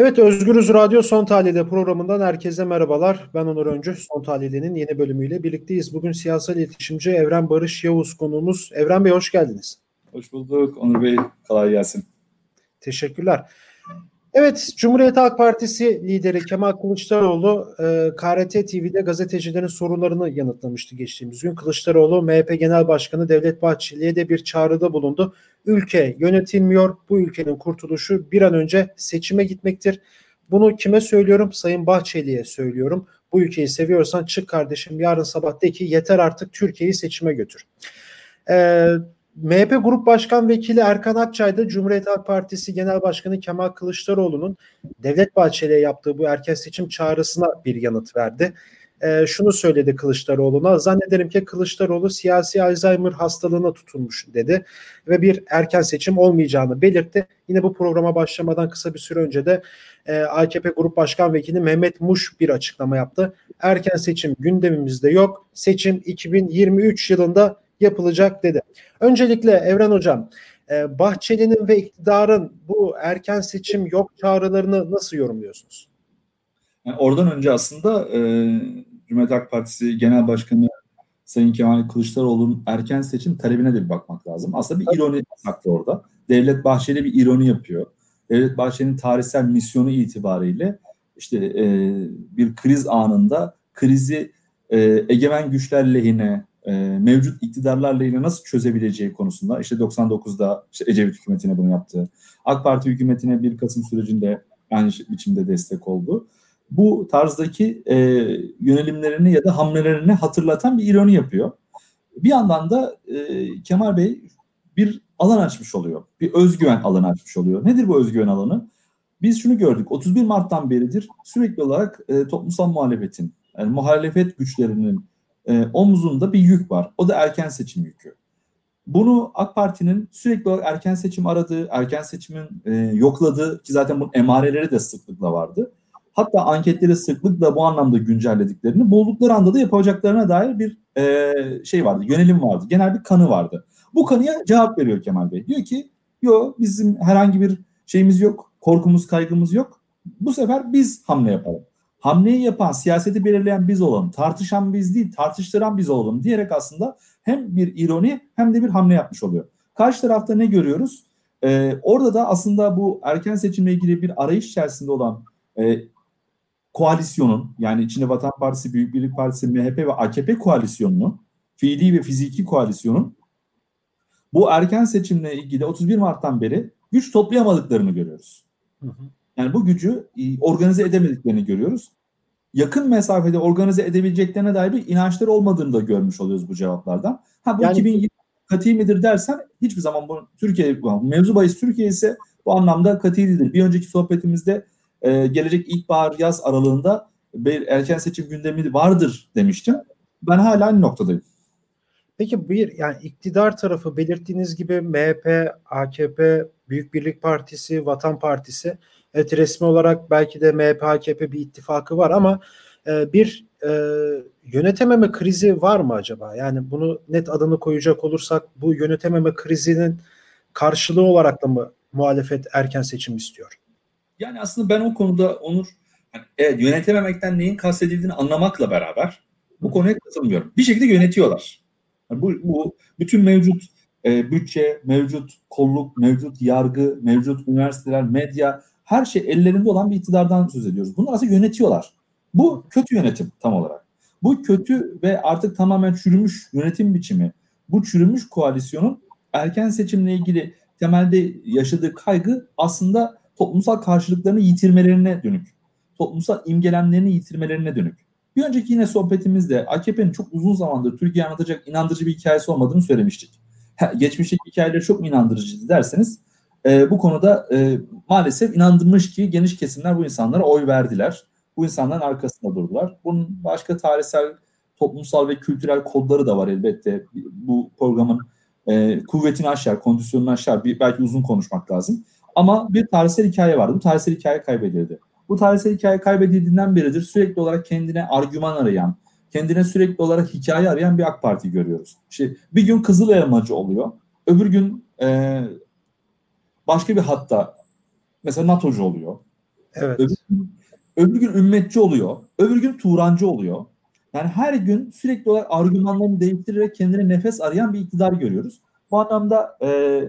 Evet Özgürüz Radyo Son Tahlil'de programından herkese merhabalar. Ben Onur Öncü. Son Tahlil'in yeni bölümüyle birlikteyiz. Bugün siyasal iletişimci Evren Barış Yavuz konuğumuz. Evren Bey hoş geldiniz. Hoş bulduk Onur Bey. Kolay gelsin. Teşekkürler. Evet, Cumhuriyet Halk Partisi lideri Kemal Kılıçdaroğlu e, KRT TV'de gazetecilerin sorunlarını yanıtlamıştı geçtiğimiz gün. Kılıçdaroğlu MHP Genel Başkanı Devlet Bahçeli'ye de bir çağrıda bulundu. Ülke yönetilmiyor, bu ülkenin kurtuluşu bir an önce seçime gitmektir. Bunu kime söylüyorum? Sayın Bahçeli'ye söylüyorum. Bu ülkeyi seviyorsan çık kardeşim yarın sabah de ki yeter artık Türkiye'yi seçime götür. Ee, MHP Grup Başkan Vekili Erkan Akçay da Cumhuriyet Halk Partisi Genel Başkanı Kemal Kılıçdaroğlu'nun Devlet Bahçeli'ye yaptığı bu erken seçim çağrısına bir yanıt verdi. E, şunu söyledi Kılıçdaroğlu'na. Zannederim ki Kılıçdaroğlu siyasi Alzheimer hastalığına tutulmuş dedi ve bir erken seçim olmayacağını belirtti. Yine bu programa başlamadan kısa bir süre önce de e, AKP Grup Başkan Vekili Mehmet Muş bir açıklama yaptı. Erken seçim gündemimizde yok. Seçim 2023 yılında yapılacak dedi. Öncelikle Evren Hocam, e, Bahçeli'nin ve iktidarın bu erken seçim yok çağrılarını nasıl yorumluyorsunuz? Yani oradan önce aslında e, Cumhuriyet Halk Partisi Genel Başkanı Sayın Kemal Kılıçdaroğlu'nun erken seçim talebine de bir bakmak lazım. Aslında bir Tabii. ironi saklı orada. Devlet Bahçeli bir ironi yapıyor. Devlet Bahçeli'nin tarihsel misyonu itibariyle işte e, bir kriz anında krizi e, egemen güçler lehine, e, mevcut iktidarlarla ilgili nasıl çözebileceği konusunda işte 99'da işte Ecevit hükümetine bunu yaptı. AK Parti hükümetine 1 Kasım sürecinde aynı biçimde destek oldu. Bu tarzdaki e, yönelimlerini ya da hamlelerini hatırlatan bir ironi yapıyor. Bir yandan da e, Kemal Bey bir alan açmış oluyor. Bir özgüven alanı açmış oluyor. Nedir bu özgüven alanı? Biz şunu gördük. 31 Mart'tan beridir sürekli olarak e, toplumsal muhalefetin, yani muhalefet güçlerinin e, omzunda bir yük var. O da erken seçim yükü. Bunu AK Parti'nin sürekli olarak erken seçim aradığı, erken seçimin e, yokladığı ki zaten bunun emareleri de sıklıkla vardı. Hatta anketleri sıklıkla bu anlamda güncellediklerini, buldukları anda da yapacaklarına dair bir e, şey vardı, yönelim vardı. Genel bir kanı vardı. Bu kanıya cevap veriyor Kemal Bey. Diyor ki, yok bizim herhangi bir şeyimiz yok, korkumuz, kaygımız yok. Bu sefer biz hamle yapalım hamleyi yapan, siyaseti belirleyen biz olalım, tartışan biz değil, tartıştıran biz olalım diyerek aslında hem bir ironi hem de bir hamle yapmış oluyor. Karşı tarafta ne görüyoruz? Ee, orada da aslında bu erken seçimle ilgili bir arayış içerisinde olan e, koalisyonun yani içinde Vatan Partisi, Büyük Birlik Partisi, MHP ve AKP koalisyonunu, fiili ve fiziki koalisyonun bu erken seçimle ilgili 31 Mart'tan beri güç toplayamadıklarını görüyoruz. Hı hı. Yani bu gücü e, organize edemediklerini görüyoruz. Yakın mesafede organize edebileceklerine dair bir inançları olmadığını da görmüş oluyoruz bu cevaplardan. Ha bu yani, 2020 katı midir dersen hiçbir zaman bu Türkiye mevzu bahis Türkiye ise bu anlamda katı değildir. Bir önceki sohbetimizde e, gelecek ilkbahar yaz aralığında bir erken seçim gündemi vardır demiştim. Ben hala aynı noktadayım. Peki bir yani iktidar tarafı belirttiğiniz gibi MHP, AKP, Büyük Birlik Partisi, Vatan Partisi Evet resmi olarak belki de MHP, AKP bir ittifakı var ama e, bir e, yönetememe krizi var mı acaba? Yani bunu net adını koyacak olursak bu yönetememe krizinin karşılığı olarak da mı muhalefet erken seçim istiyor? Yani aslında ben o konuda Onur evet, yönetememekten neyin kastedildiğini anlamakla beraber bu konuya katılmıyorum. Bir şekilde yönetiyorlar. Yani bu, bu bütün mevcut e, bütçe, mevcut kolluk, mevcut yargı, mevcut üniversiteler, medya her şey ellerinde olan bir iktidardan söz ediyoruz. Bunlar aslında yönetiyorlar. Bu kötü yönetim tam olarak. Bu kötü ve artık tamamen çürümüş yönetim biçimi. Bu çürümüş koalisyonun erken seçimle ilgili temelde yaşadığı kaygı aslında toplumsal karşılıklarını yitirmelerine dönük. Toplumsal imgelemlerini yitirmelerine dönük. Bir önceki yine sohbetimizde AKP'nin çok uzun zamandır Türkiye anlatacak inandırıcı bir hikayesi olmadığını söylemiştik. Geçmişteki hikayeleri çok mu inandırıcıydı derseniz e, bu konuda e, maalesef inandırmış ki geniş kesimler bu insanlara oy verdiler. Bu insanların arkasında durdular. Bunun başka tarihsel, toplumsal ve kültürel kodları da var elbette. Bu programın e, kuvvetini aşar, kondisyonunu aşar. Bir, belki uzun konuşmak lazım. Ama bir tarihsel hikaye vardı. Bu tarihsel hikaye kaybedildi. Bu tarihsel hikaye kaybedildiğinden beridir sürekli olarak kendine argüman arayan, kendine sürekli olarak hikaye arayan bir AK Parti görüyoruz. İşte bir gün Kızıl Elmacı oluyor. Öbür gün e, başka bir hatta mesela NATO'cu oluyor. Evet. Öbür gün, öbür gün ümmetçi oluyor. Öbür gün Turancı oluyor. Yani her gün sürekli olarak argümanlarını değiştirerek kendine nefes arayan bir iktidar görüyoruz. Bu anlamda e,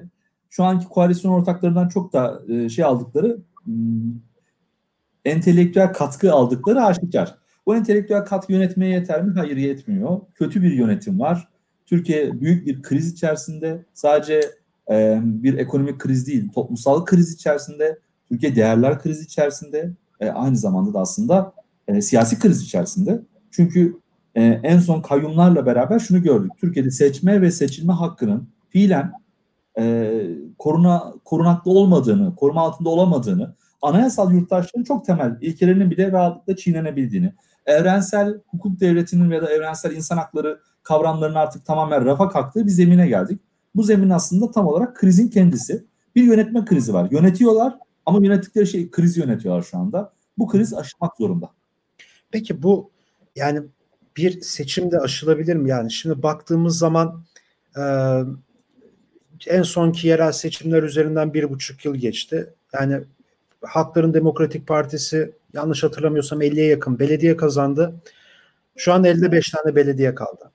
şu anki koalisyon ortaklarından çok da e, şey aldıkları hmm, entelektüel katkı aldıkları aşikar. Bu entelektüel katkı yönetmeye yeter mi? Hayır yetmiyor. Kötü bir yönetim var. Türkiye büyük bir kriz içerisinde. Sadece e, bir ekonomik kriz değil, toplumsal kriz içerisinde. Türkiye değerler krizi içerisinde. E, aynı zamanda da aslında e, siyasi kriz içerisinde. Çünkü en son kayyumlarla beraber şunu gördük. Türkiye'de seçme ve seçilme hakkının fiilen koruna, korunaklı olmadığını, koruma altında olamadığını, anayasal yurttaşlığın çok temel ilkelerinin bile rahatlıkla çiğnenebildiğini, evrensel hukuk devletinin ya da evrensel insan hakları kavramlarının artık tamamen rafa kalktığı bir zemine geldik. Bu zemin aslında tam olarak krizin kendisi. Bir yönetme krizi var. Yönetiyorlar ama yönettikleri şey kriz yönetiyorlar şu anda. Bu kriz aşılmak zorunda. Peki bu yani bir seçimde aşılabilir mi? Yani şimdi baktığımız zaman e, en sonki yerel seçimler üzerinden bir buçuk yıl geçti. Yani Halkların Demokratik Partisi yanlış hatırlamıyorsam 50'ye yakın belediye kazandı. Şu an elde 5 tane belediye kaldı.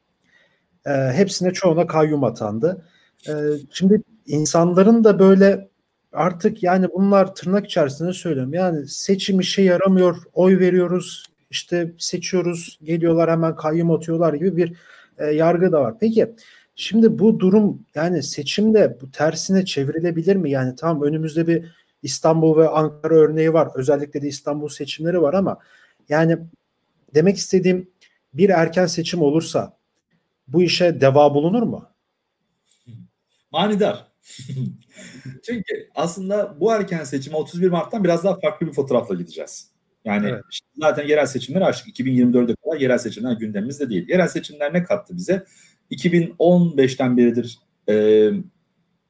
E, hepsine çoğuna kayyum atandı. E, şimdi insanların da böyle artık yani bunlar tırnak içerisinde söylüyorum. Yani seçim işe yaramıyor, oy veriyoruz, işte seçiyoruz, geliyorlar hemen kayyum atıyorlar gibi bir e, yargı da var. Peki şimdi bu durum yani seçimde bu tersine çevrilebilir mi? Yani tamam önümüzde bir İstanbul ve Ankara örneği var. Özellikle de İstanbul seçimleri var ama yani demek istediğim bir erken seçim olursa bu işe deva bulunur mu? Manidar. Çünkü aslında bu erken seçime 31 Mart'tan biraz daha farklı bir fotoğrafla gideceğiz. Yani evet. zaten yerel seçimleri açtık. 2024'e kadar yerel seçimler gündemimizde değil. Yerel seçimler ne kattı bize? 2015'ten beridir e,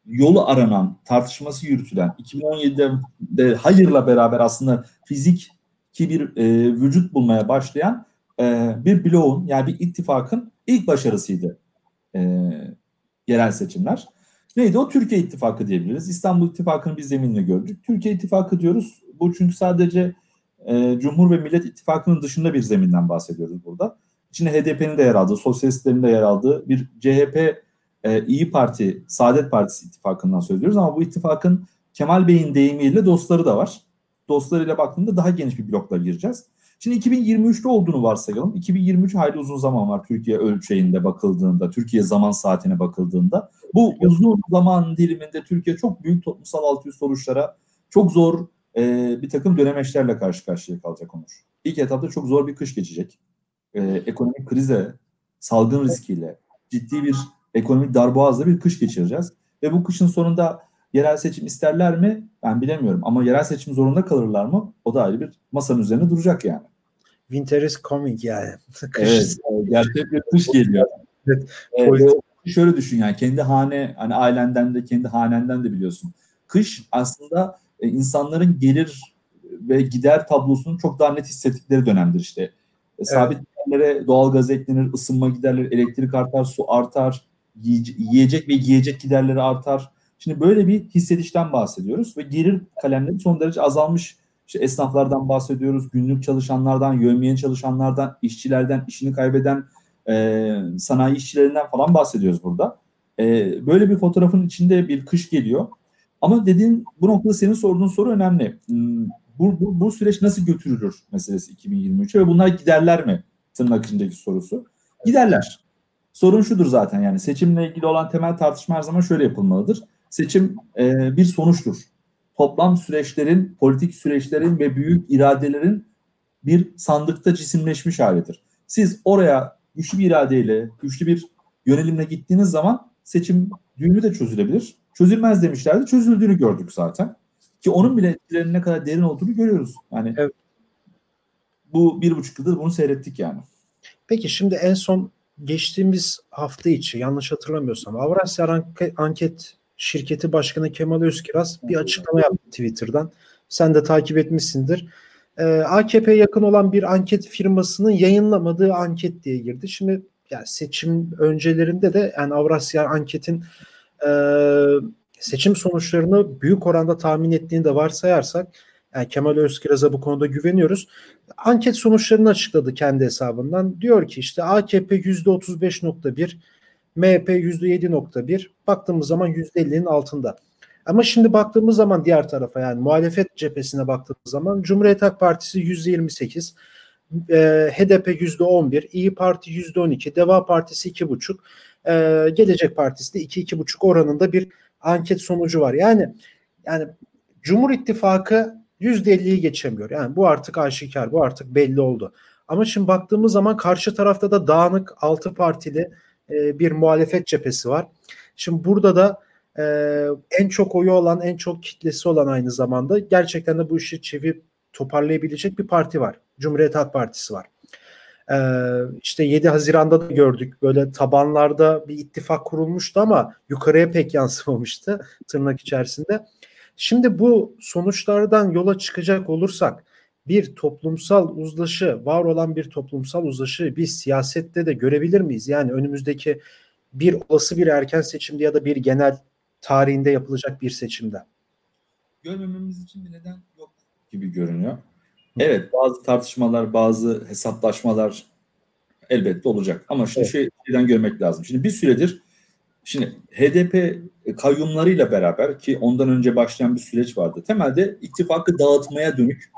yolu aranan, tartışması yürütülen, 2017'de de hayırla beraber aslında fizik ki bir e, vücut bulmaya başlayan e, bir bloğun yani bir ittifakın ilk başarısıydı e, yerel seçimler. Neydi o? Türkiye İttifakı diyebiliriz. İstanbul İttifakı'nı biz zeminle gördük. Türkiye İttifakı diyoruz. Bu çünkü sadece e, Cumhur ve Millet İttifakı'nın dışında bir zeminden bahsediyoruz burada. İçinde HDP'nin de yer aldığı, sosyalistlerin de yer aldığı bir CHP, e, İyi Parti, Saadet Partisi ittifakından söylüyoruz. Ama bu ittifakın Kemal Bey'in deyimiyle dostları da var. Dostlarıyla baktığında daha geniş bir blokla gireceğiz. Şimdi 2023'te olduğunu varsayalım. 2023 hayli uzun zaman var Türkiye ölçeğinde bakıldığında, Türkiye zaman saatine bakıldığında. Bu uzun zaman diliminde Türkiye çok büyük toplumsal alt üst oluşlara, çok zor e, bir takım dönemeçlerle karşı karşıya kalacak Onur. İlk etapta çok zor bir kış geçecek. E, ekonomik krize, salgın riskiyle, ciddi bir ekonomik darboğazla bir kış geçireceğiz. Ve bu kışın sonunda yerel seçim isterler mi? Ben bilemiyorum. Ama yerel seçim zorunda kalırlar mı? O da ayrı bir masanın üzerine duracak yani. Winter is coming yani. kış. Evet, gerçek bir kış geliyor. evet. Ee, şöyle düşün yani kendi hane hani ailenden de kendi hanenden de biliyorsun. Kış aslında e, insanların gelir ve gider tablosunu çok daha net hissettikleri dönemdir işte. E, evet. Sabit giderlere doğal gaz eklenir, ısınma giderleri, elektrik artar, su artar, yiyecek ve giyecek giderleri artar. Şimdi böyle bir hissedişten bahsediyoruz ve gelir kalemleri son derece azalmış. İşte esnaflardan bahsediyoruz, günlük çalışanlardan, yövmiyen çalışanlardan, işçilerden, işini kaybeden e, sanayi işçilerinden falan bahsediyoruz burada. E, böyle bir fotoğrafın içinde bir kış geliyor. Ama dediğin bu noktada senin sorduğun soru önemli. Hmm, bu, bu, bu süreç nasıl götürülür meselesi 2023'e ve bunlar giderler mi? Tırnak içindeki sorusu. Giderler. Sorun şudur zaten yani seçimle ilgili olan temel tartışma her zaman şöyle yapılmalıdır. Seçim e, bir sonuçtur. Toplam süreçlerin, politik süreçlerin ve büyük iradelerin bir sandıkta cisimleşmiş halidir. Siz oraya güçlü bir iradeyle, güçlü bir yönelimle gittiğiniz zaman seçim düğümü de çözülebilir. Çözülmez demişlerdi. Çözüldüğünü gördük zaten. Ki onun bile etkilerinin ne kadar derin olduğunu görüyoruz. Yani evet. bu bir buçuk yıldır bunu seyrettik yani. Peki şimdi en son geçtiğimiz hafta içi yanlış hatırlamıyorsam Avrasya Anket Şirketi Başkanı Kemal Özkiraz bir açıklama yaptı Twitter'dan. Sen de takip etmişsindir. Ee, AKP yakın olan bir anket firmasının yayınlamadığı anket diye girdi. Şimdi yani seçim öncelerinde de yani Avrasya Anket'in e, seçim sonuçlarını büyük oranda tahmin ettiğini de varsayarsak Yani Kemal Özkiraz'a bu konuda güveniyoruz. Anket sonuçlarını açıkladı kendi hesabından. Diyor ki işte AKP %35.1, MHP %7.1. Baktığımız zaman %50'nin altında. Ama şimdi baktığımız zaman diğer tarafa yani muhalefet cephesine baktığımız zaman Cumhuriyet Halk Partisi %28, e, HDP %11, İyi Parti %12, Deva Partisi 2,5, e, Gelecek Partisi de 2-2,5 oranında bir anket sonucu var. Yani yani Cumhur İttifakı %50'yi geçemiyor. Yani bu artık aşikar, bu artık belli oldu. Ama şimdi baktığımız zaman karşı tarafta da dağınık altı partili e, bir muhalefet cephesi var. Şimdi burada da e, en çok oyu olan, en çok kitlesi olan aynı zamanda gerçekten de bu işi çevirip toparlayabilecek bir parti var. Cumhuriyet Halk Partisi var. Ee, işte 7 Haziran'da da gördük böyle tabanlarda bir ittifak kurulmuştu ama yukarıya pek yansımamıştı tırnak içerisinde. Şimdi bu sonuçlardan yola çıkacak olursak bir toplumsal uzlaşı, var olan bir toplumsal uzlaşı biz siyasette de görebilir miyiz? Yani önümüzdeki bir olası bir erken seçimde ya da bir genel tarihinde yapılacak bir seçimde. Görmememiz için bir neden yok gibi görünüyor. Evet bazı tartışmalar, bazı hesaplaşmalar elbette olacak. Ama şimdi evet. şeyden görmek lazım. Şimdi bir süredir şimdi HDP kayyumlarıyla beraber ki ondan önce başlayan bir süreç vardı. Temelde ittifakı dağıtmaya dönük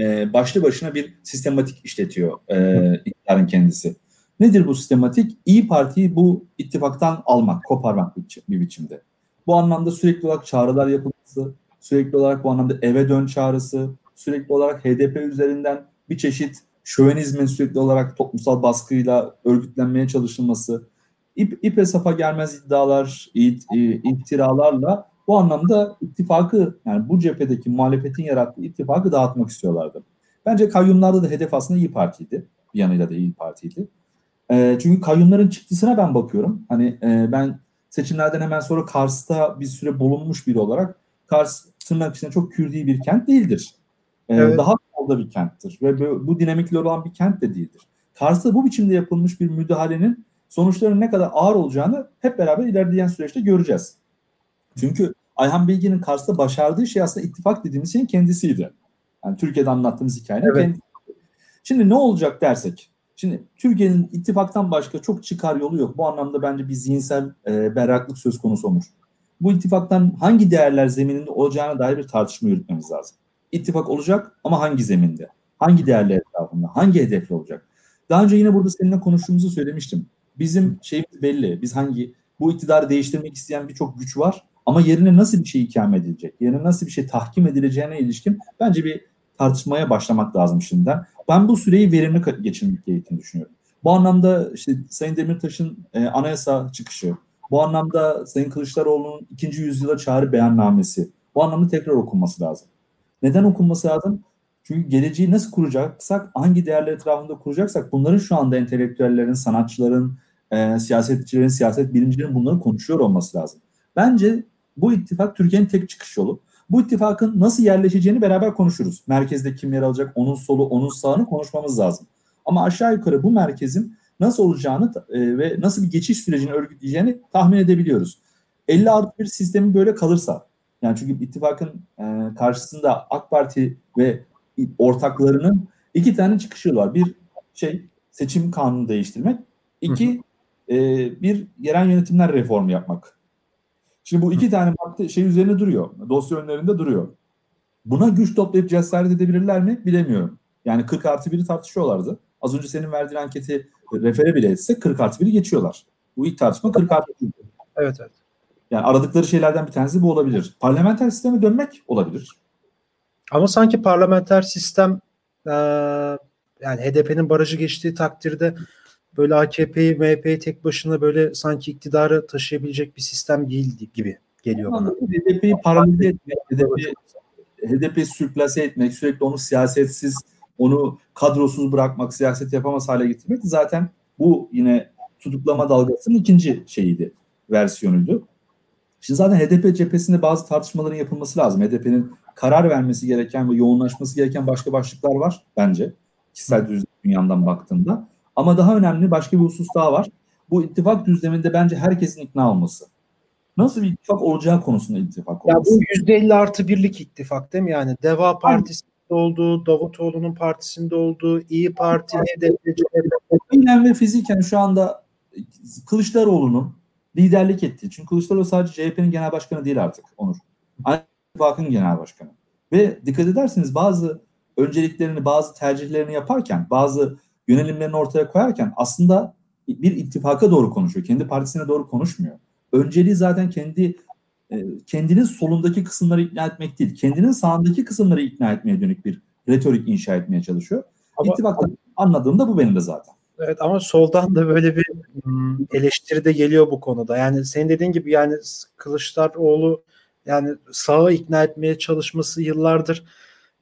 e, başlı başına bir sistematik işletiyor e, iktidarın kendisi. Nedir bu sistematik? İyi Parti'yi bu ittifaktan almak, koparmak bir biçimde. Bu anlamda sürekli olarak çağrılar yapılması, sürekli olarak bu anlamda eve dön çağrısı, sürekli olarak HDP üzerinden bir çeşit şövenizmin sürekli olarak toplumsal baskıyla örgütlenmeye çalışılması, ip, ipe sapa gelmez iddialar, it, iftiralarla bu anlamda ittifakı yani bu cephedeki muhalefetin yarattığı ittifakı dağıtmak istiyorlardı. Bence kayyumlarda da hedef aslında İyi Parti'ydi. Bir yanıyla da İyi Parti'ydi. E, çünkü kayyumların çıktısına ben bakıyorum. Hani e, ben seçimlerden hemen sonra Kars'ta bir süre bulunmuş biri olarak Kars tırnak içinde çok Kürdi bir kent değildir. Ee, evet. Daha fazla bir kenttir ve bu, bu dinamikli olan bir kent de değildir. Kars'ta bu biçimde yapılmış bir müdahalenin sonuçlarının ne kadar ağır olacağını hep beraber ilerleyen süreçte göreceğiz. Çünkü Ayhan Bilgin'in Kars'ta başardığı şey aslında ittifak dediğimiz şeyin kendisiydi. Yani Türkiye'de anlattığımız hikayenin evet. kendisi. Şimdi ne olacak dersek, Şimdi Türkiye'nin ittifaktan başka çok çıkar yolu yok. Bu anlamda bence bir zihinsel e, berraklık söz konusu olmuş. Bu ittifaktan hangi değerler zemininde olacağına dair bir tartışma yürütmemiz lazım. İttifak olacak ama hangi zeminde? Hangi değerler etrafında? Hangi hedefle olacak? Daha önce yine burada seninle konuştuğumuzu söylemiştim. Bizim şeyimiz belli. Biz hangi bu iktidarı değiştirmek isteyen birçok güç var ama yerine nasıl bir şey ikame edilecek? Yerine nasıl bir şey tahkim edileceğine ilişkin bence bir tartışmaya başlamak lazım şimdiden. Ben bu süreyi verimli geçirmek gerektiğini düşünüyorum. Bu anlamda işte Sayın Demirtaş'ın e, anayasa çıkışı, bu anlamda Sayın Kılıçdaroğlu'nun ikinci yüzyıla çağrı beyannamesi, bu anlamda tekrar okunması lazım. Neden okunması lazım? Çünkü geleceği nasıl kuracaksak, hangi değerler etrafında kuracaksak bunların şu anda entelektüellerin, sanatçıların, e, siyasetçilerin, siyaset bilimcilerin bunları konuşuyor olması lazım. Bence bu ittifak Türkiye'nin tek çıkış yolu. Bu ittifakın nasıl yerleşeceğini beraber konuşuruz. Merkezde kim yer alacak, onun solu, onun sağını konuşmamız lazım. Ama aşağı yukarı bu merkezin nasıl olacağını e, ve nasıl bir geçiş sürecini örgütleyeceğini tahmin edebiliyoruz. 50 artı bir sistemi böyle kalırsa, yani çünkü ittifakın e, karşısında AK Parti ve ortaklarının iki tane çıkışı var. Bir şey seçim kanunu değiştirmek, iki e, bir yerel yönetimler reformu yapmak. Şimdi bu iki tane madde şey üzerine duruyor. Dosya önlerinde duruyor. Buna güç toplayıp cesaret edebilirler mi bilemiyorum. Yani 40 artı 1'i tartışıyorlardı. Az önce senin verdiğin anketi refere bile etse 40 artı 1'i geçiyorlar. Bu ilk tartışma 40 artı 1. Evet evet. Yani aradıkları şeylerden bir tanesi bu olabilir. Parlamenter sisteme dönmek olabilir. Ama sanki parlamenter sistem e, yani HDP'nin barajı geçtiği takdirde böyle AKP'yi MHP'yi tek başına böyle sanki iktidarı taşıyabilecek bir sistem değil gibi geliyor bana. HDP'yi paralize etmek, HDP, HDP sürklase etmek, sürekli onu siyasetsiz, onu kadrosuz bırakmak, siyaset yapamaz hale getirmek zaten bu yine tutuklama dalgasının ikinci şeyiydi, versiyonuydu. Şimdi zaten HDP cephesinde bazı tartışmaların yapılması lazım. HDP'nin karar vermesi gereken ve yoğunlaşması gereken başka başlıklar var bence. Kişisel dünyamdan baktığımda. Ama daha önemli başka bir husus daha var. Bu ittifak düzleminde bence herkesin ikna olması. nasıl bir ittifak olacağı konusunda ittifak olması. Ya bu %50 artı birlik ittifak değil mi? Yani Deva Partisi olduğu, Davutoğlu'nun partisinde olduğu, İyi Parti, HDP, Fiilen ve fiziken şu anda Kılıçdaroğlu'nun liderlik ettiği. Çünkü Kılıçdaroğlu sadece CHP'nin genel başkanı değil artık Onur. Aynı ittifakın genel başkanı. Ve dikkat ederseniz bazı önceliklerini, bazı tercihlerini yaparken, bazı yönelimlerini ortaya koyarken aslında bir ittifaka doğru konuşuyor. Kendi partisine doğru konuşmuyor. Önceliği zaten kendi e, kendinin solundaki kısımları ikna etmek değil, kendinin sağındaki kısımları ikna etmeye dönük bir retorik inşa etmeye çalışıyor. Ama, İttifaktan anladığım da bu benim de zaten. Evet ama soldan da böyle bir hmm, eleştiri de geliyor bu konuda. Yani senin dediğin gibi yani Kılıçdaroğlu yani sağı ikna etmeye çalışması yıllardır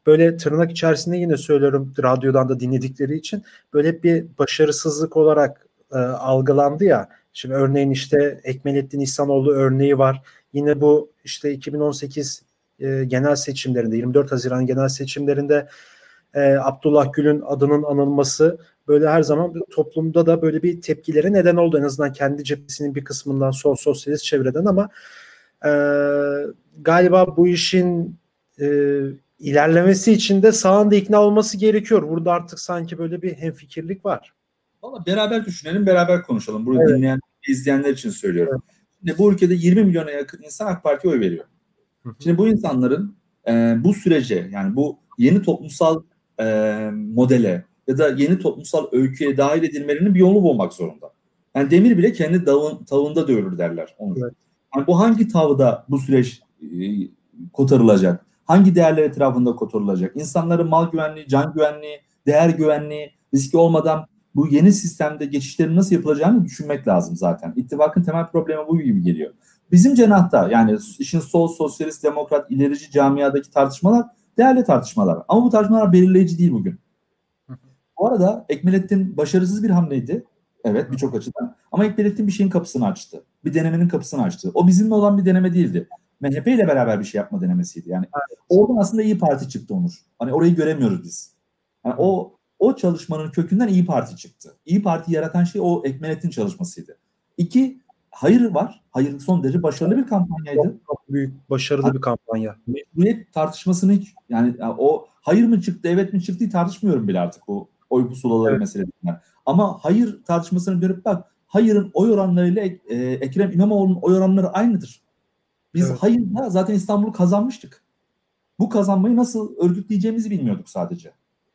böyle tırnak içerisinde yine söylüyorum radyodan da dinledikleri için böyle bir başarısızlık olarak e, algılandı ya. Şimdi örneğin işte Ekmelettin İhsanoğlu örneği var. Yine bu işte 2018 e, genel seçimlerinde 24 Haziran genel seçimlerinde e, Abdullah Gül'ün adının anılması böyle her zaman toplumda da böyle bir tepkilere neden oldu. En azından kendi cephesinin bir kısmından sol sosyalist çevreden ama e, galiba bu işin e, ilerlemesi için de sağında ikna olması gerekiyor. Burada artık sanki böyle bir hemfikirlik var. Valla beraber düşünelim, beraber konuşalım. Burada evet. dinleyen, izleyenler için söylüyorum. Evet. Şimdi bu ülkede 20 milyona yakın insan AK Parti'ye oy veriyor. Şimdi bu insanların e, bu sürece yani bu yeni toplumsal e, modele ya da yeni toplumsal öyküye dahil edilmelerinin bir yolunu bulmak zorunda. Yani demir bile kendi davın, tavında dövülür derler. Onu. Evet. Yani bu hangi tavda bu süreç e, kotarılacak? Hangi değerler etrafında kotarılacak? İnsanların mal güvenliği, can güvenliği, değer güvenliği, riski olmadan bu yeni sistemde geçişlerin nasıl yapılacağını düşünmek lazım zaten. İttifakın temel problemi bu gibi geliyor. Bizim cenahta yani işin sol, sosyalist, demokrat, ilerici camiadaki tartışmalar değerli tartışmalar. Ama bu tartışmalar belirleyici değil bugün. Bu arada Ekmelettin başarısız bir hamleydi. Evet birçok açıdan. Ama Ekmelettin bir şeyin kapısını açtı. Bir denemenin kapısını açtı. O bizimle olan bir deneme değildi. MHP ile beraber bir şey yapma denemesiydi. Yani evet. oradan aslında iyi Parti çıktı Onur. Hani orayı göremiyoruz biz. Yani o o çalışmanın kökünden İyi Parti çıktı. İyi Parti yaratan şey o Ekmelettin çalışmasıydı. İki, hayır var. Hayır son derece başarılı bir kampanyaydı. Çok, çok büyük, başarılı bir kampanya. Mecburiyet tartışmasını hiç yani o hayır mı çıktı, evet mi çıktı tartışmıyorum bile artık bu oy pusulaları evet. meselesinden. Ama hayır tartışmasını görüp bak hayırın oy oranlarıyla e, Ekrem İmamoğlu'nun oy oranları aynıdır. Biz evet. hayırla zaten İstanbul'u kazanmıştık. Bu kazanmayı nasıl örgütleyeceğimizi bilmiyorduk sadece.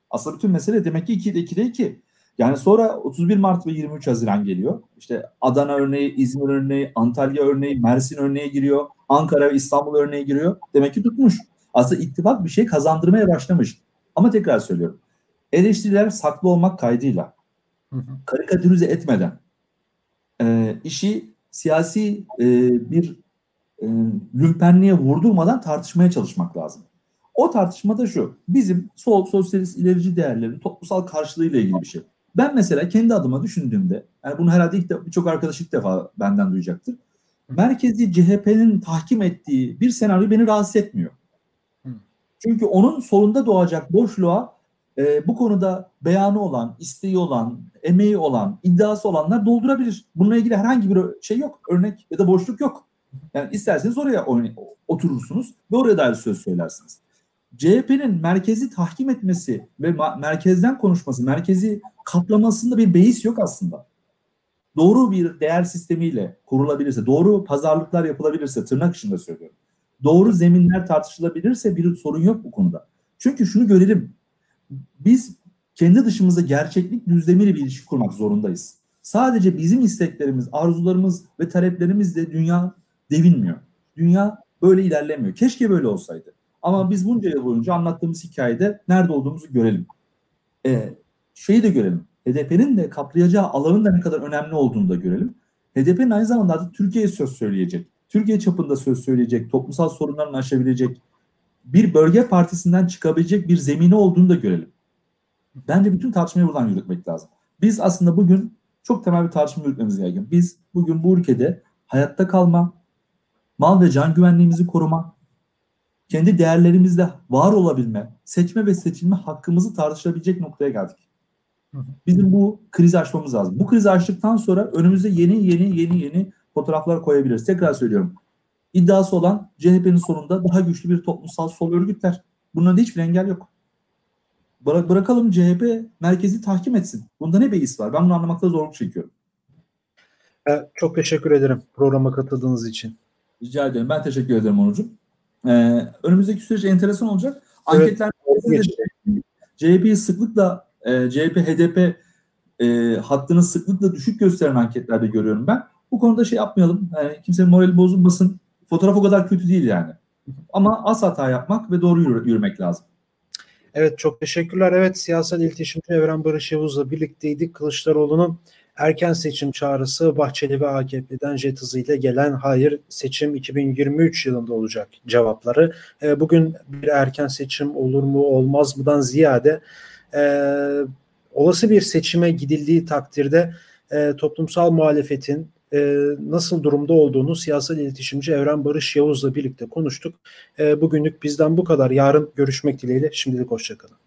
Aslında bütün mesele demek ki 2'de 2'de 2. Yani sonra 31 Mart ve 23 Haziran geliyor. İşte Adana örneği, İzmir örneği, Antalya örneği, Mersin örneği giriyor. Ankara ve İstanbul örneği giriyor. Demek ki tutmuş. Aslında ittifak bir şey kazandırmaya başlamış. Ama tekrar söylüyorum. Eleştiriler saklı olmak kaydıyla, karikatürize etmeden, e, işi siyasi e, bir e, lümpenliğe vurdurmadan tartışmaya çalışmak lazım. O tartışmada şu. Bizim sol sosyalist ilerici değerlerin toplumsal karşılığıyla ilgili bir şey. Ben mesela kendi adıma düşündüğümde, yani bunu herhalde ilk birçok arkadaş ilk defa benden duyacaktır. Merkezi CHP'nin tahkim ettiği bir senaryo beni rahatsız etmiyor. Çünkü onun solunda doğacak boşluğa e, bu konuda beyanı olan, isteği olan, emeği olan, iddiası olanlar doldurabilir. Bununla ilgili herhangi bir şey yok, örnek ya da boşluk yok. Yani isterseniz oraya oturursunuz ve oraya dair söz söylersiniz. CHP'nin merkezi tahkim etmesi ve merkezden konuşması, merkezi katlamasında bir beis yok aslında. Doğru bir değer sistemiyle kurulabilirse, doğru pazarlıklar yapılabilirse, tırnak içinde söylüyorum. Doğru zeminler tartışılabilirse bir sorun yok bu konuda. Çünkü şunu görelim. Biz kendi dışımızda gerçeklik düzlemiyle bir ilişki kurmak zorundayız. Sadece bizim isteklerimiz, arzularımız ve taleplerimizle dünya devinmiyor. Dünya böyle ilerlemiyor. Keşke böyle olsaydı. Ama biz bunca yıl boyunca anlattığımız hikayede nerede olduğumuzu görelim. Ee, şeyi de görelim. HDP'nin de kaplayacağı alanın da ne kadar önemli olduğunu da görelim. HDP'nin aynı zamanda artık Türkiye'ye söz söyleyecek. Türkiye çapında söz söyleyecek, toplumsal sorunlarını aşabilecek, bir bölge partisinden çıkabilecek bir zemini olduğunu da görelim. Bence bütün tartışmayı buradan yürütmek lazım. Biz aslında bugün çok temel bir tartışma yürütmemiz gerekiyor. Biz bugün bu ülkede hayatta kalma, mal ve can güvenliğimizi koruma, kendi değerlerimizle var olabilme, seçme ve seçilme hakkımızı tartışabilecek noktaya geldik. Bizim bu krizi aşmamız lazım. Bu krizi aştıktan sonra önümüze yeni yeni yeni yeni fotoğraflar koyabiliriz. Tekrar söylüyorum. iddiası olan CHP'nin sonunda daha güçlü bir toplumsal sol örgütler. Bunun da hiçbir engel yok. Bıra- bırakalım CHP merkezi tahkim etsin. Bunda ne beis var? Ben bunu anlamakta zorluk çekiyorum. Çok teşekkür ederim programa katıldığınız için. Rica ederim. Ben teşekkür ederim Onurcuğum. Ee, önümüzdeki süreç enteresan olacak. Anketler Evet. CHP'yi sıklıkla e, CHP HDP e, hattını sıklıkla düşük gösteren anketlerde görüyorum ben. Bu konuda şey yapmayalım. Yani kimsenin morali bozulmasın. Fotoğraf o kadar kötü değil yani. Ama az hata yapmak ve doğru yürü- yürümek lazım. Evet çok teşekkürler. Evet siyasal iletişimci Evren Barış Yavuz'la birlikteydik. Kılıçdaroğlu'nun erken seçim çağrısı Bahçeli ve AKP'den jet hızıyla gelen hayır seçim 2023 yılında olacak cevapları. E, bugün bir erken seçim olur mu olmaz mıdan ziyade e, olası bir seçime gidildiği takdirde e, toplumsal muhalefetin e, nasıl durumda olduğunu siyasal iletişimci Evren Barış Yavuz'la birlikte konuştuk. E, bugünlük bizden bu kadar. Yarın görüşmek dileğiyle. Şimdilik hoşçakalın.